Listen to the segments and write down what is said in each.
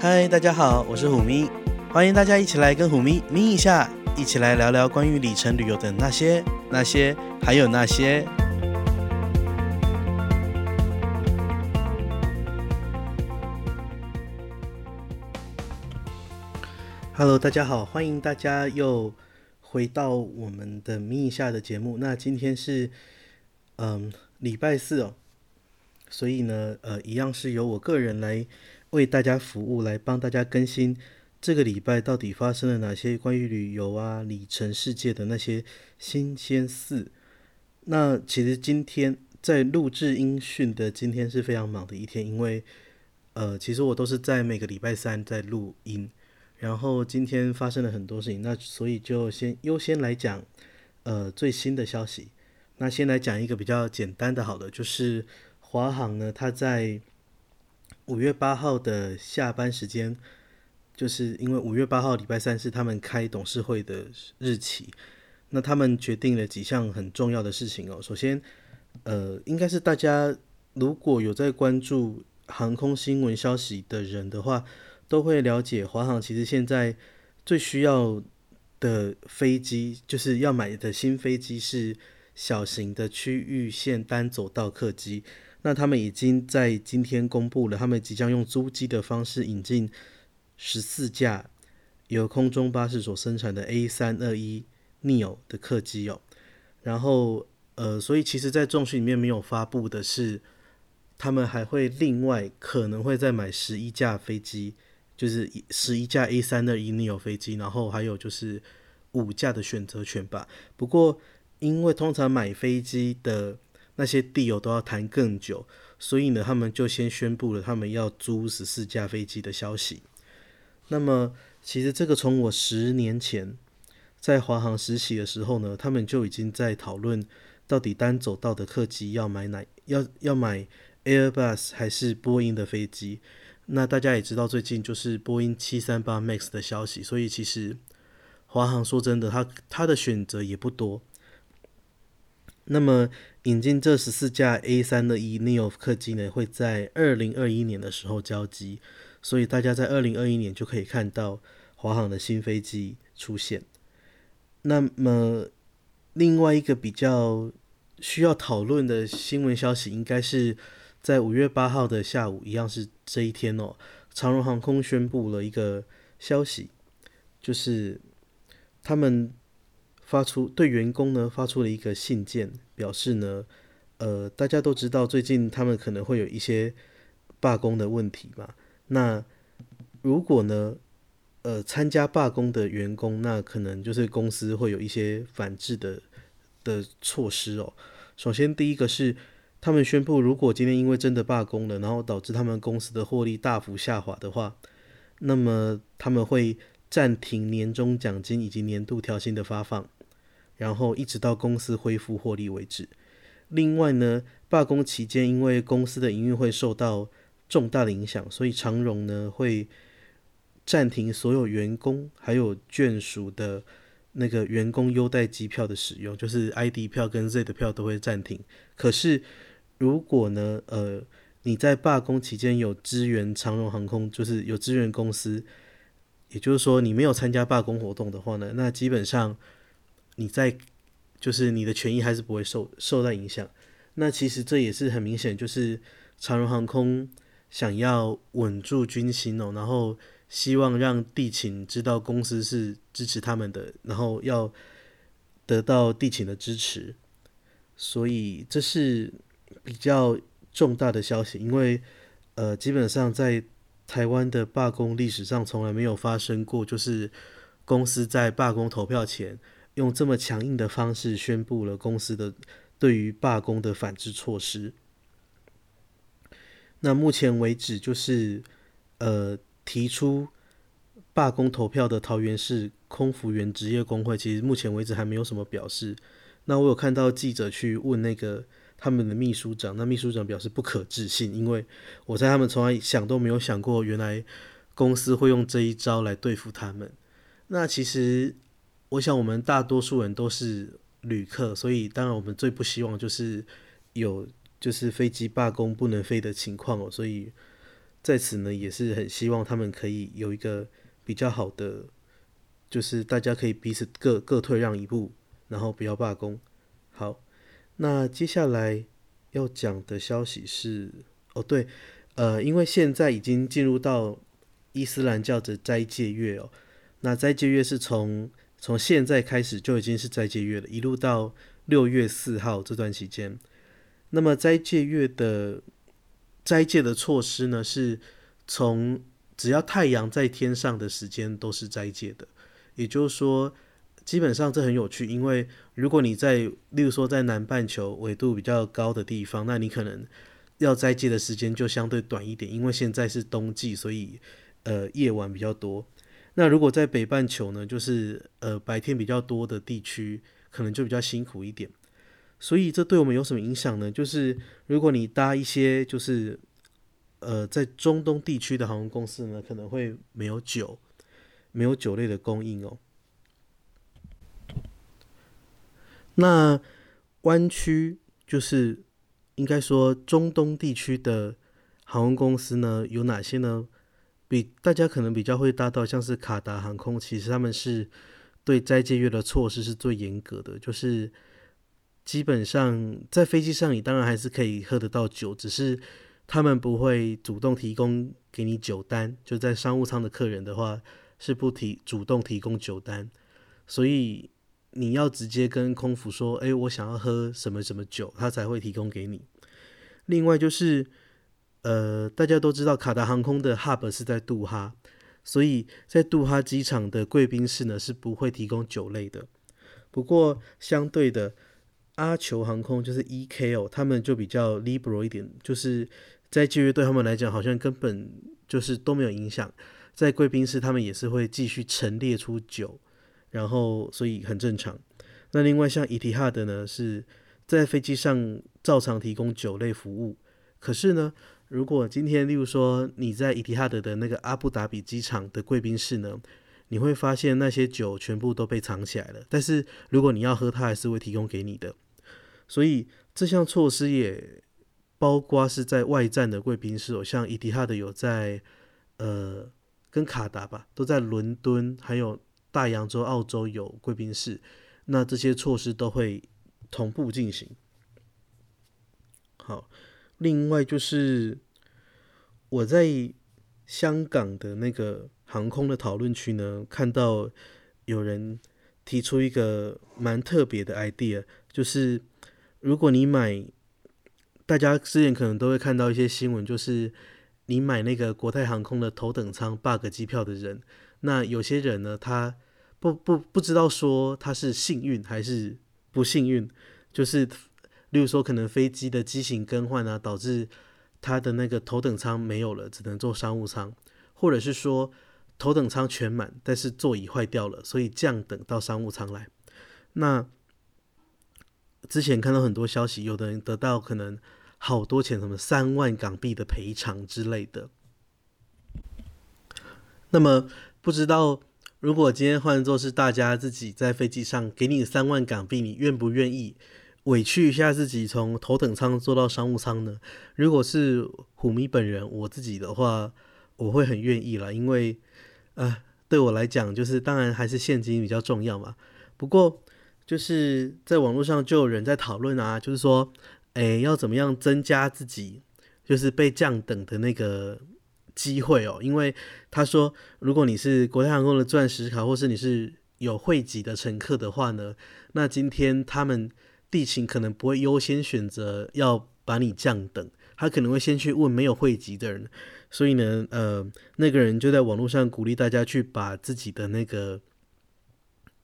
嗨，大家好，我是虎咪，欢迎大家一起来跟虎咪咪一下，一起来聊聊关于里程旅游的那些、那些，还有那些。Hello，大家好，欢迎大家又回到我们的咪一下的节目。那今天是嗯礼拜四哦，所以呢，呃，一样是由我个人来。为大家服务，来帮大家更新这个礼拜到底发生了哪些关于旅游啊、里程世界的那些新鲜事。那其实今天在录制音讯的今天是非常忙的一天，因为呃，其实我都是在每个礼拜三在录音，然后今天发生了很多事情，那所以就先优先来讲呃最新的消息。那先来讲一个比较简单的，好的，就是华航呢，它在。五月八号的下班时间，就是因为五月八号礼拜三是他们开董事会的日期，那他们决定了几项很重要的事情哦。首先，呃，应该是大家如果有在关注航空新闻消息的人的话，都会了解华航其实现在最需要的飞机，就是要买的新飞机是小型的区域线单走道客机。那他们已经在今天公布了，他们即将用租机的方式引进十四架由空中巴士所生产的 A321neo 的客机哦。然后，呃，所以其实，在重讯里面没有发布的是，他们还会另外可能会再买十一架飞机，就是十一架 A321neo 飞机，然后还有就是五架的选择权吧。不过，因为通常买飞机的那些地友都要谈更久，所以呢，他们就先宣布了他们要租十四架飞机的消息。那么，其实这个从我十年前在华航实习的时候呢，他们就已经在讨论到底单走道的客机要买哪，要要买 Airbus 还是波音的飞机。那大家也知道，最近就是波音七三八 MAX 的消息，所以其实华航说真的，他他的选择也不多。那么引进这十四架 A321neo 客机呢，会在二零二一年的时候交机，所以大家在二零二一年就可以看到华航的新飞机出现。那么另外一个比较需要讨论的新闻消息，应该是在五月八号的下午，一样是这一天哦。长荣航空宣布了一个消息，就是他们。发出对员工呢发出了一个信件，表示呢，呃，大家都知道最近他们可能会有一些罢工的问题嘛。那如果呢，呃，参加罢工的员工，那可能就是公司会有一些反制的的措施哦。首先，第一个是他们宣布，如果今天因为真的罢工了，然后导致他们公司的获利大幅下滑的话，那么他们会暂停年终奖金以及年度调薪的发放。然后一直到公司恢复获利为止。另外呢，罢工期间，因为公司的营运会受到重大的影响，所以长荣呢会暂停所有员工还有眷属的那个员工优待机票的使用，就是 ID 票跟 Z 的票都会暂停。可是如果呢，呃，你在罢工期间有支援长荣航空，就是有支援公司，也就是说你没有参加罢工活动的话呢，那基本上。你在，就是你的权益还是不会受受到影响。那其实这也是很明显，就是长荣航空想要稳住军心哦，然后希望让地勤知道公司是支持他们的，然后要得到地勤的支持。所以这是比较重大的消息，因为呃，基本上在台湾的罢工历史上从来没有发生过，就是公司在罢工投票前。用这么强硬的方式宣布了公司的对于罢工的反制措施。那目前为止，就是呃提出罢工投票的桃园市空服员职业工会，其实目前为止还没有什么表示。那我有看到记者去问那个他们的秘书长，那秘书长表示不可置信，因为我在他们从来想都没有想过，原来公司会用这一招来对付他们。那其实。我想，我们大多数人都是旅客，所以当然我们最不希望就是有就是飞机罢工不能飞的情况哦。所以，在此呢，也是很希望他们可以有一个比较好的，就是大家可以彼此各各退让一步，然后不要罢工。好，那接下来要讲的消息是，哦对，呃，因为现在已经进入到伊斯兰教的斋戒月哦，那斋戒月是从从现在开始就已经是斋戒月了，一路到六月四号这段期间，那么斋戒月的。斋戒的措施呢，是从只要太阳在天上的时间都是斋戒的，也就是说，基本上这很有趣，因为如果你在，例如说在南半球纬度比较高的地方，那你可能要斋戒的时间就相对短一点，因为现在是冬季，所以呃夜晚比较多。那如果在北半球呢，就是呃白天比较多的地区，可能就比较辛苦一点。所以这对我们有什么影响呢？就是如果你搭一些就是呃在中东地区的航空公司呢，可能会没有酒，没有酒类的供应哦。那湾区就是应该说中东地区的航空公司呢，有哪些呢？比大家可能比较会搭到像是卡达航空，其实他们是对斋戒月的措施是最严格的，就是。基本上在飞机上，你当然还是可以喝得到酒，只是他们不会主动提供给你酒单。就在商务舱的客人的话，是不提主动提供酒单，所以你要直接跟空服说：“哎，我想要喝什么什么酒”，他才会提供给你。另外就是，呃，大家都知道卡达航空的 hub 是在杜哈，所以在杜哈机场的贵宾室呢是不会提供酒类的。不过相对的。阿酋航空就是 EKO，他们就比较 liberal 一点，就是在就业对他们来讲，好像根本就是都没有影响。在贵宾室，他们也是会继续陈列出酒，然后所以很正常。那另外像伊提哈德呢，是在飞机上照常提供酒类服务。可是呢，如果今天例如说你在伊提哈德的那个阿布达比机场的贵宾室呢，你会发现那些酒全部都被藏起来了。但是如果你要喝，它还是会提供给你的。所以这项措施也包括是在外站的贵宾室哦，像伊迪哈德有在呃跟卡达吧，都在伦敦，还有大洋洲澳洲有贵宾室，那这些措施都会同步进行。好，另外就是我在香港的那个航空的讨论区呢，看到有人提出一个蛮特别的 idea，就是。如果你买，大家之前可能都会看到一些新闻，就是你买那个国泰航空的头等舱 bug 机票的人，那有些人呢，他不不不知道说他是幸运还是不幸运，就是例如说可能飞机的机型更换啊，导致它的那个头等舱没有了，只能坐商务舱，或者是说头等舱全满，但是座椅坏掉了，所以降等到商务舱来，那。之前看到很多消息，有的人得到可能好多钱，什么三万港币的赔偿之类的。那么不知道，如果今天换作是大家自己在飞机上给你三万港币，你愿不愿意委屈一下自己从头等舱坐到商务舱呢？如果是虎迷本人，我自己的话，我会很愿意啦，因为呃，对我来讲，就是当然还是现金比较重要嘛。不过。就是在网络上就有人在讨论啊，就是说，诶，要怎么样增加自己就是被降等的那个机会哦？因为他说，如果你是国泰航空的钻石卡，或是你是有会籍的乘客的话呢，那今天他们地勤可能不会优先选择要把你降等，他可能会先去问没有汇集的人。所以呢，呃，那个人就在网络上鼓励大家去把自己的那个。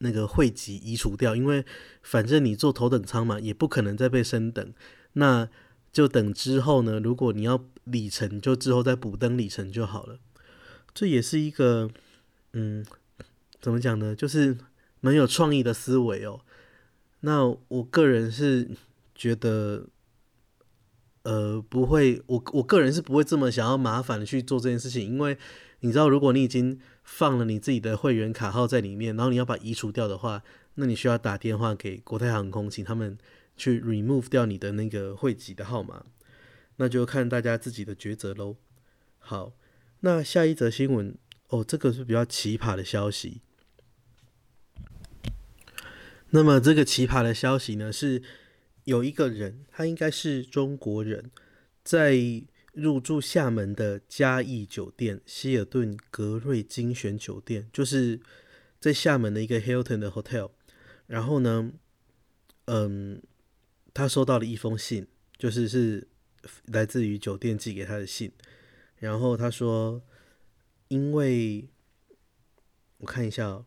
那个汇集移除掉，因为反正你坐头等舱嘛，也不可能再被升等，那就等之后呢。如果你要里程，就之后再补登里程就好了。这也是一个，嗯，怎么讲呢？就是蛮有创意的思维哦。那我个人是觉得，呃，不会，我我个人是不会这么想要麻烦的去做这件事情，因为你知道，如果你已经放了你自己的会员卡号在里面，然后你要把移除掉的话，那你需要打电话给国泰航空，请他们去 remove 掉你的那个会籍的号码，那就看大家自己的抉择喽。好，那下一则新闻哦，这个是比较奇葩的消息。那么这个奇葩的消息呢，是有一个人，他应该是中国人，在入住厦门的嘉义酒店希尔顿格瑞精选酒店，就是在厦门的一个 Hilton 的 hotel。然后呢，嗯，他收到了一封信，就是是来自于酒店寄给他的信。然后他说，因为我看一下哦。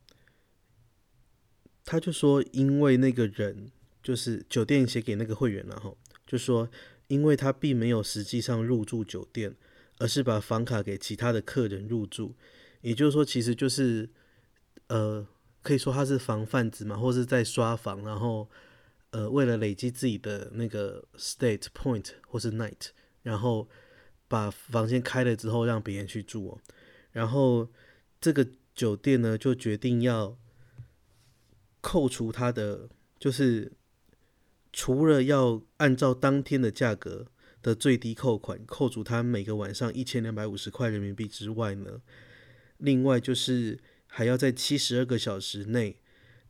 他就说，因为那个人就是酒店写给那个会员了哈，就说因为他并没有实际上入住酒店，而是把房卡给其他的客人入住，也就是说，其实就是呃，可以说他是房贩子嘛，或是在刷房，然后呃，为了累积自己的那个 state point 或是 night，然后把房间开了之后让别人去住哦，然后这个酒店呢就决定要。扣除他的，就是除了要按照当天的价格的最低扣款扣除他每个晚上一千两百五十块人民币之外呢，另外就是还要在七十二个小时内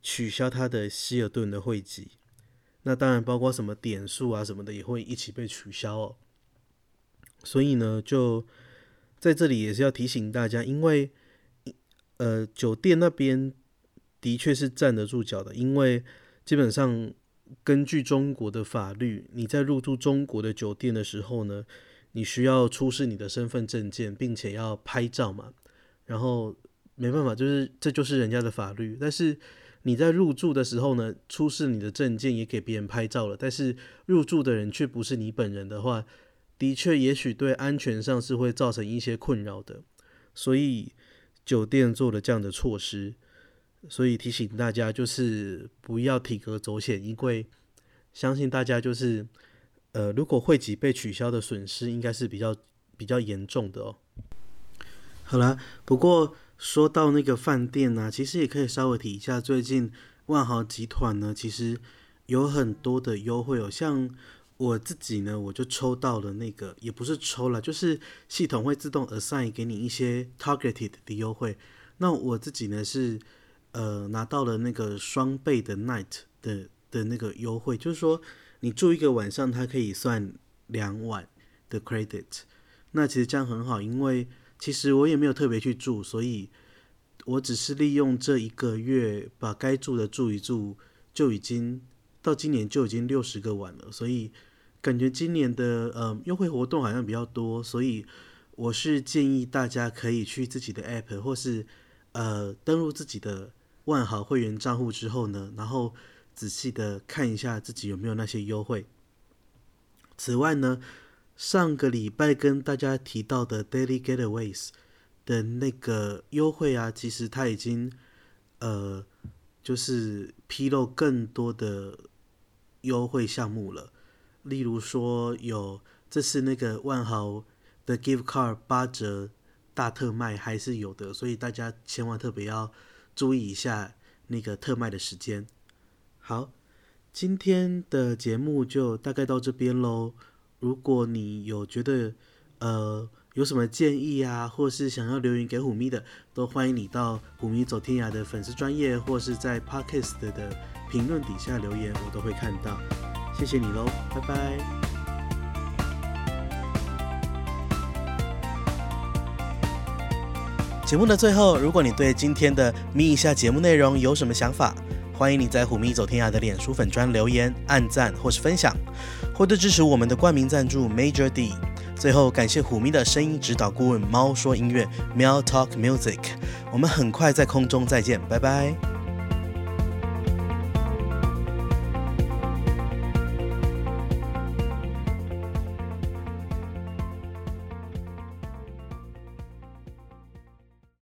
取消他的希尔顿的会籍。那当然包括什么点数啊什么的也会一起被取消哦。所以呢，就在这里也是要提醒大家，因为呃酒店那边。的确是站得住脚的，因为基本上根据中国的法律，你在入住中国的酒店的时候呢，你需要出示你的身份证件，并且要拍照嘛。然后没办法，就是这就是人家的法律。但是你在入住的时候呢，出示你的证件也给别人拍照了，但是入住的人却不是你本人的话，的确也许对安全上是会造成一些困扰的。所以酒店做了这样的措施。所以提醒大家，就是不要铤而走险，因为相信大家就是，呃，如果会籍被取消的损失，应该是比较比较严重的哦。好啦，不过说到那个饭店呢、其实也可以稍微提一下，最近万豪集团呢，其实有很多的优惠哦。像我自己呢，我就抽到了那个，也不是抽了，就是系统会自动 assign 给你一些 targeted 的优惠。那我自己呢是。呃，拿到了那个双倍的 night 的的那个优惠，就是说你住一个晚上，它可以算两晚的 credit。那其实这样很好，因为其实我也没有特别去住，所以我只是利用这一个月把该住的住一住，就已经到今年就已经六十个晚了。所以感觉今年的呃优惠活动好像比较多，所以我是建议大家可以去自己的 app 或是呃登录自己的。万豪会员账户之后呢，然后仔细的看一下自己有没有那些优惠。此外呢，上个礼拜跟大家提到的 Daily Getaways 的那个优惠啊，其实它已经呃就是披露更多的优惠项目了。例如说有这次那个万豪的 Gift Card 八折大特卖还是有的，所以大家千万特别要。注意一下那个特卖的时间。好，今天的节目就大概到这边喽。如果你有觉得呃有什么建议啊，或是想要留言给虎咪的，都欢迎你到虎咪走天涯的粉丝专页，或是在 Podcast 的评论底下留言，我都会看到。谢谢你喽，拜拜。节目的最后，如果你对今天的咪一下节目内容有什么想法，欢迎你在虎咪走天涯的脸书粉专留言、按赞或是分享，或者支持我们的冠名赞助 Major D。最后，感谢虎咪的声音指导顾问猫说音乐 Meow Talk Music。我们很快在空中再见，拜拜。